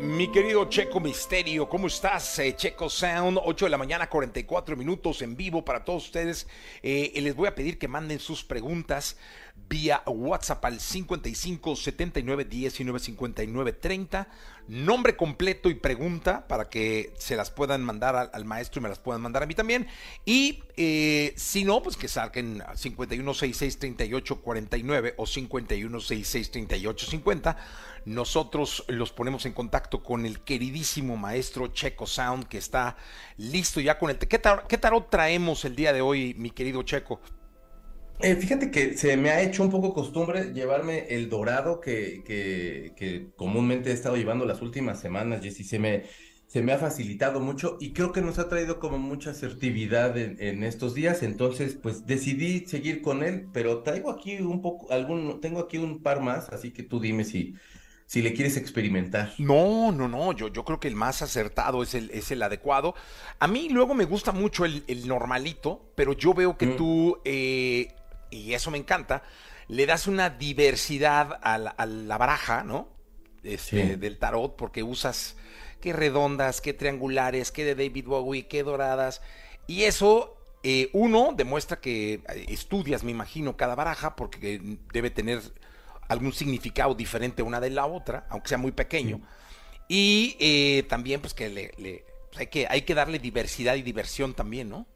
Mi querido Checo Misterio, ¿cómo estás? Eh, Checo Sound, 8 de la mañana, 44 minutos en vivo para todos ustedes. Eh, les voy a pedir que manden sus preguntas vía WhatsApp al 55 79 19 59 30. Nombre completo y pregunta para que se las puedan mandar al, maestro y me las puedan mandar a mí también. Y eh, si no, pues que saquen 51 66 38 49 o 51 66 38 50. Nosotros los ponemos en contacto con el queridísimo maestro Checo Sound que está listo ya con el... ¿Qué, qué tarot traemos el día de hoy, mi querido Checo? Eh, fíjate que se me ha hecho un poco costumbre llevarme el dorado que, que, comúnmente he estado llevando las últimas semanas, Jessy. Se me, se me ha facilitado mucho y creo que nos ha traído como mucha asertividad en, estos días. Entonces, pues decidí seguir con él, pero traigo aquí un poco, algún, tengo aquí un par más, así que tú dime si, si le quieres experimentar. No, no, no, yo, yo creo que el más acertado es el, es el adecuado. A mí luego me gusta mucho el, normalito, pero yo veo que mm. tú eh, y eso me encanta, le das una diversidad a la, baraja, ¿no? Este, Del tarot, porque usas qué redondas, qué triangulares, qué de David Bowie, qué doradas. Y eso, eh, uno, demuestra que eh, estudias, me imagino, cada baraja, porque debe tener algún significado diferente una de la otra, aunque sea muy pequeño. Y eh, también, pues que le, le pues, hay que hay que darle diversidad y diversión también, ¿no?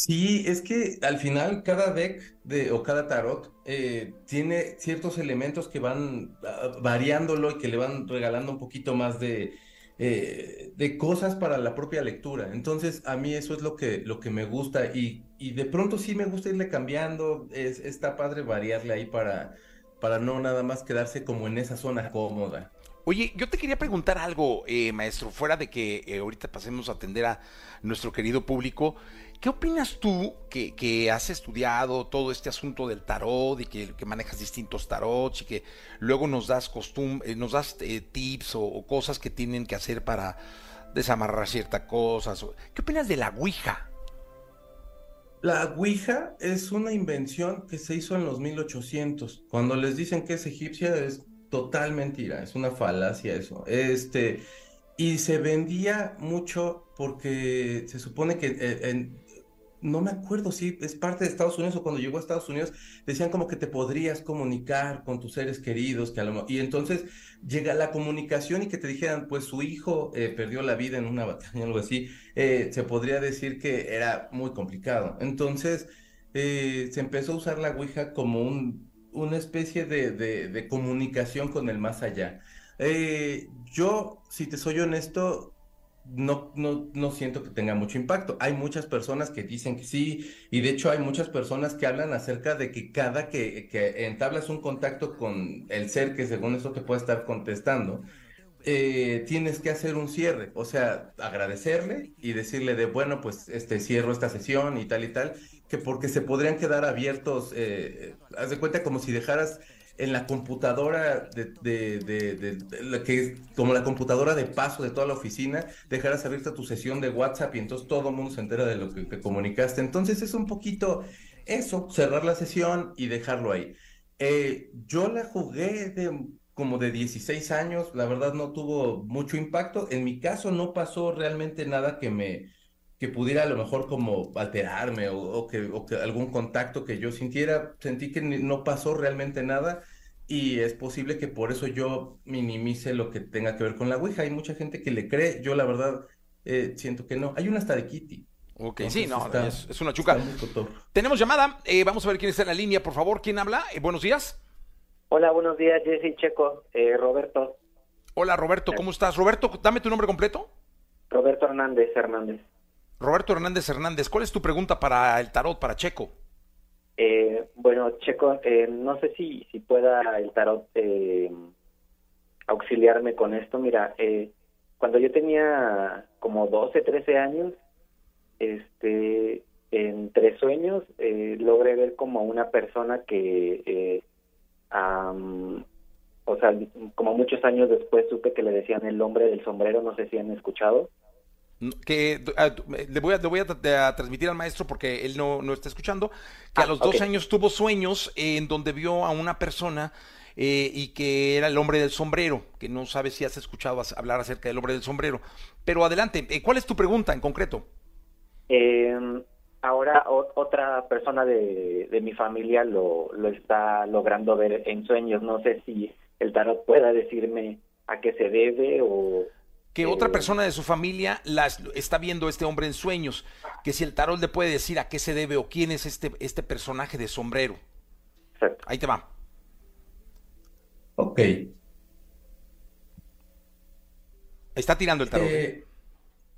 Sí, es que al final cada deck de, o cada tarot eh, tiene ciertos elementos que van ah, variándolo y que le van regalando un poquito más de, eh, de cosas para la propia lectura. Entonces, a mí eso es lo que, lo que me gusta y, y de pronto sí me gusta irle cambiando. Es, está padre variarle ahí para, para no nada más quedarse como en esa zona cómoda. Oye, yo te quería preguntar algo, eh, maestro, fuera de que ahorita pasemos a atender a nuestro querido público. ¿Qué opinas tú que, has estudiado todo este asunto del tarot y que, manejas distintos tarots y que luego nos das costumbre, eh, nos das eh, tips o, cosas que tienen que hacer para desamarrar ciertas cosas? ¿Qué opinas de la Ouija? La Ouija es una invención que se hizo en los 1800. Cuando les dicen que es egipcia es total mentira, es una falacia eso. Este, y se vendía mucho porque se supone que eh, no me acuerdo si es parte de Estados Unidos o cuando llegó a Estados Unidos, decían como que te podrías comunicar con tus seres queridos, que y entonces llega la comunicación y que te dijeran, pues su hijo eh, perdió la vida en una batalla o algo así, eh, se podría decir que era muy complicado. Entonces se empezó a usar la Ouija como un, una especie de, de comunicación con el más allá. yo, si te soy honesto, no, no, no siento que tenga mucho impacto. Hay muchas personas que dicen que sí, y de hecho hay muchas personas que hablan acerca de que cada que, que entablas un contacto con el ser que según eso te puede estar contestando, eh, tienes que hacer un cierre, o sea, agradecerle y decirle de, bueno, pues este cierro esta sesión y tal y tal, que porque se podrían quedar abiertos, eh, haz de cuenta como si dejaras en la computadora de, de, de, que como la computadora de paso de toda la oficina, dejarás abierta tu sesión de WhatsApp y entonces todo el mundo se entera de lo que, te comunicaste. Entonces es un poquito eso, cerrar la sesión y dejarlo ahí. Eh, yo la jugué de como de 16 años, la verdad no tuvo mucho impacto. En mi caso no pasó realmente nada que me que pudiera a lo mejor como alterarme o, que, o que algún contacto que yo sintiera, sentí que no pasó realmente nada y es posible que por eso yo minimice lo que tenga que ver con la Ouija. Hay mucha gente que le cree, yo la verdad eh, siento que no. Hay una hasta de Kitty. Ok, sí, no, es, una chuca. Tenemos llamada, eh, vamos a ver quién está en la línea, por favor. ¿Quién habla? Eh, buenos días. Hola, buenos días, Jesse Checo, Roberto. Hola, Roberto, ¿cómo estás? Roberto, dame tu nombre completo. Roberto Hernández Hernández. Roberto Hernández Hernández, ¿cuál es tu pregunta para el tarot, para Checo? Eh, bueno, Checo, eh, no sé si, si pueda el tarot eh, auxiliarme con esto. Mira, eh, cuando yo tenía como 12, 13 años, este, en tres sueños logré ver como una persona que o sea, como muchos años después supe que le decían el hombre del sombrero, no sé si han escuchado. Que ah, le voy, a, le voy a, transmitir al maestro porque él no, no está escuchando, que a ah, los dos años tuvo sueños en donde vio a una persona eh, y que era el hombre del sombrero, que no sabes si has escuchado hablar acerca del hombre del sombrero. Pero adelante, eh, ¿cuál es tu pregunta en concreto? Em, ahora otra persona de, de mi familia lo, lo está logrando ver en sueños. No sé si el tarot pueda decirme a qué se debe o... Que otra eh, persona de su familia las, está viendo este hombre en sueños, que si el tarot le puede decir a qué se debe o quién es este, este personaje de sombrero. Ahí te va. Ok. Está tirando el tarot. Eh,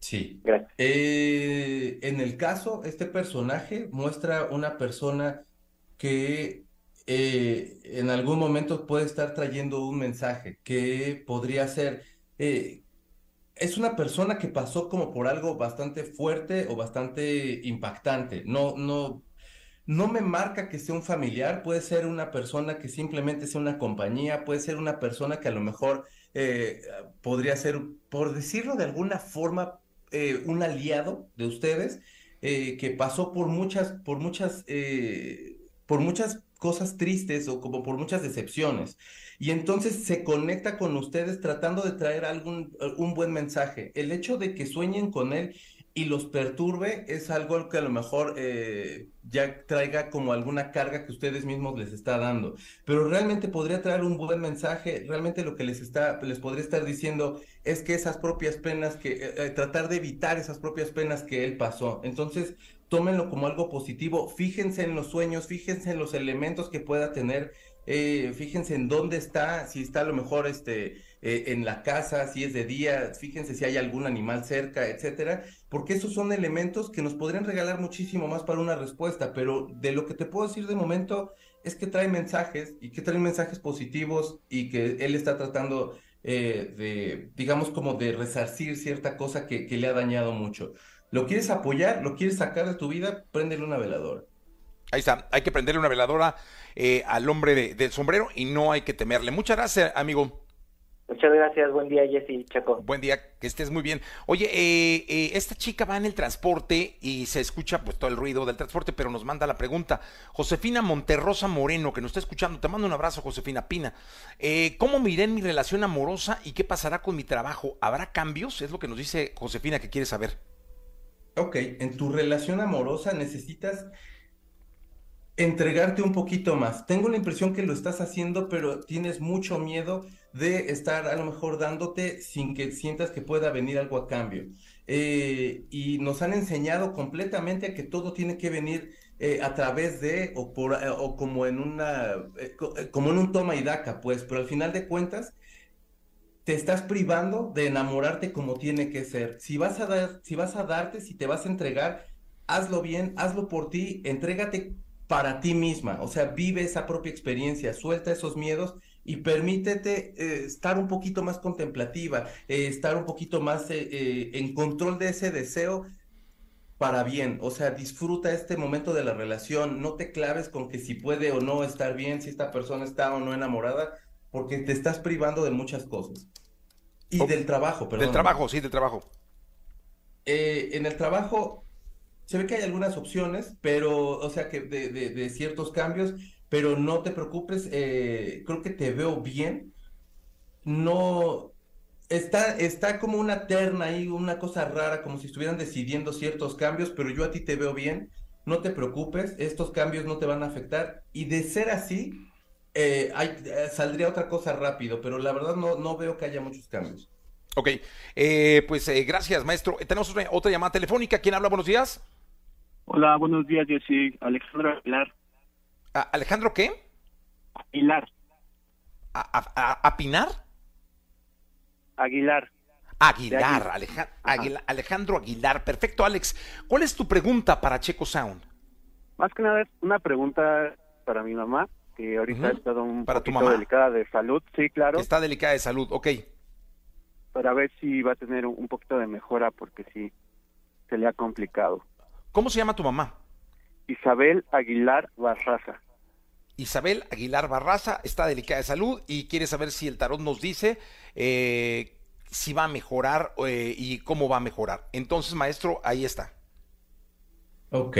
sí. Eh, en el caso, este personaje muestra una persona que eh, en algún momento puede estar trayendo un mensaje que podría ser, eh, es una persona que pasó como por algo bastante fuerte o bastante impactante. No, no, no me marca que sea un familiar, puede ser una persona que simplemente sea una compañía, puede ser una persona que a lo mejor eh, podría ser, por decirlo de alguna forma, un aliado de ustedes, que pasó por muchas, por muchas, por muchas cosas tristes o como por muchas decepciones. Y entonces se conecta con ustedes tratando de traer algún un buen mensaje. El hecho de que sueñen con él y los perturbe es algo que a lo mejor eh, ya traiga como alguna carga que ustedes mismos les está dando. Pero realmente podría traer un buen mensaje. Realmente lo que les está, les podría estar diciendo es que esas propias penas que eh, eh, tratar de evitar esas propias penas que él pasó. Entonces tómenlo como algo positivo, fíjense en los sueños, fíjense en los elementos que pueda tener, fíjense en dónde está, si está a lo mejor este, eh, en la casa, si es de día, fíjense si hay algún animal cerca, etcétera, porque esos son elementos que nos podrían regalar muchísimo más para una respuesta, pero de lo que te puedo decir de momento es que trae mensajes y que trae mensajes positivos y que él está tratando eh, de, digamos, como de resarcir cierta cosa que, que le ha dañado mucho. ¿Lo quieres apoyar? ¿Lo quieres sacar de tu vida? Préndele una veladora. Ahí está, hay que prenderle una veladora eh, al hombre del sombrero y no hay que temerle. Muchas gracias, amigo. Muchas gracias, buen día Jessy, Chaco. Buen día, que estés muy bien. Oye, eh, eh, esta chica va en el transporte y se escucha pues todo el ruido del transporte, pero nos manda la pregunta. Josefina Monterrosa Moreno, que nos está escuchando, te mando un abrazo, Josefina Pina. ¿Cómo miré en mi relación amorosa y qué pasará con mi trabajo? ¿Habrá cambios? Es lo que nos dice Josefina que quiere saber. Ok, en tu relación amorosa necesitas entregarte un poquito más. Tengo la impresión que lo estás haciendo, pero tienes mucho miedo de estar a lo mejor dándote sin que sientas que pueda venir algo a cambio. Eh, y nos han enseñado completamente que todo tiene que venir eh, a través de o, por, eh, o como en una como en un toma y daca, pues, pero al final de cuentas te estás privando de enamorarte como tiene que ser. Si vas a dar, si vas a darte, si te vas a entregar, hazlo bien, hazlo por ti, entrégate para ti misma, o sea, vive esa propia experiencia, suelta esos miedos y permítete eh, estar un poquito más contemplativa, eh, estar un poquito más eh, en control de ese deseo para bien, o sea, disfruta este momento de la relación, no te claves con que si puede o no estar bien, si esta persona está o no enamorada, porque te estás privando de muchas cosas. Y del trabajo, perdón. Del trabajo, sí, del trabajo. En el trabajo se ve que hay algunas opciones, pero, o sea, que de, ciertos cambios, pero no te preocupes, eh, creo que te veo bien. No, está, está como una terna ahí, una cosa rara, como si estuvieran decidiendo ciertos cambios, pero yo a ti te veo bien. No te preocupes, estos cambios no te van a afectar. Y de ser así, eh, eh, saldría otra cosa rápido, pero la verdad no, no veo que haya muchos cambios. Ok, eh, pues gracias, maestro. Tenemos otra, llamada telefónica. ¿Quién habla? Buenos días. Hola, buenos días, Jessy. Alejandro Aguilar. ¿Alejandro qué? Aguilar. ¿A, Pinar? Aguilar. Aguilar, Alejandro Aguilar. Perfecto, Alex. ¿Cuál es tu pregunta para Checo Sound? Más que nada es una pregunta para mi mamá que ahorita ha estado un poquito delicada de salud, sí, claro. Está delicada de salud, ok. Para ver si va a tener un poquito de mejora, porque sí, se le ha complicado. ¿Cómo se llama tu mamá? Isabel Aguilar Barraza. Isabel Aguilar Barraza está delicada de salud y quiere saber si el tarot nos dice eh, si va a mejorar eh, y cómo va a mejorar. Entonces, maestro, ahí está. Ok.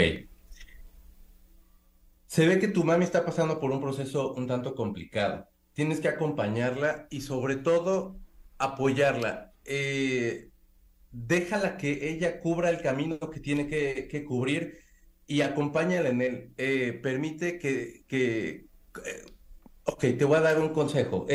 Se ve que tu mami está pasando por un proceso un tanto complicado. Tienes que acompañarla y sobre todo apoyarla. Eh, déjala que ella cubra el camino que tiene que, cubrir y acompáñala en él. Eh, permite que, que eh, ok, te voy a dar un consejo.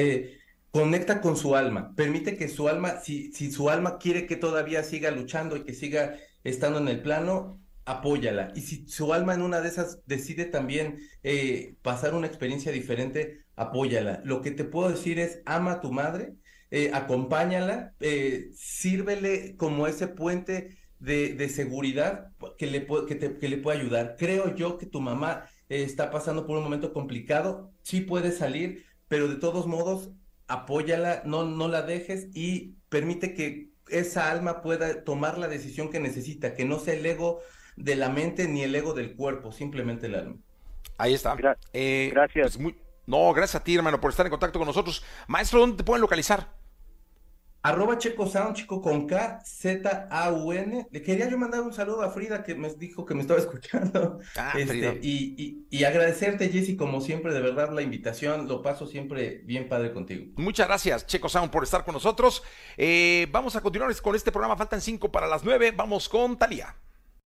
conecta con su alma. Permite que su alma, si, si su alma quiere que todavía siga luchando y que siga estando en el plano, apóyala. Y si su alma en una de esas decide también eh, pasar una experiencia diferente, apóyala. Lo que te puedo decir es, ama a tu madre, eh, acompáñala, eh, sírvele como ese puente de, seguridad que le, que, que le puede ayudar. Creo yo que tu mamá está pasando por un momento complicado, sí puede salir, pero de todos modos, apóyala, no, no la dejes y permite que esa alma pueda tomar la decisión que necesita, que no sea el ego de la mente ni el ego del cuerpo, simplemente el alma. Ahí está. Eh, gracias. Pues no, gracias a ti, hermano, por estar en contacto con nosotros. Maestro, ¿dónde te pueden localizar? Arroba Checo Sound, chico con K, Z, A, U, N. Le quería yo mandar un saludo a Frida que me dijo que me estaba escuchando. Ah, este, y, y, agradecerte, Jessy, como siempre, de verdad, la invitación. Lo paso siempre bien padre contigo. Muchas gracias, Checo Sound, por estar con nosotros. Eh, vamos a continuar con este programa. Faltan cinco para las nueve. Vamos con Talía.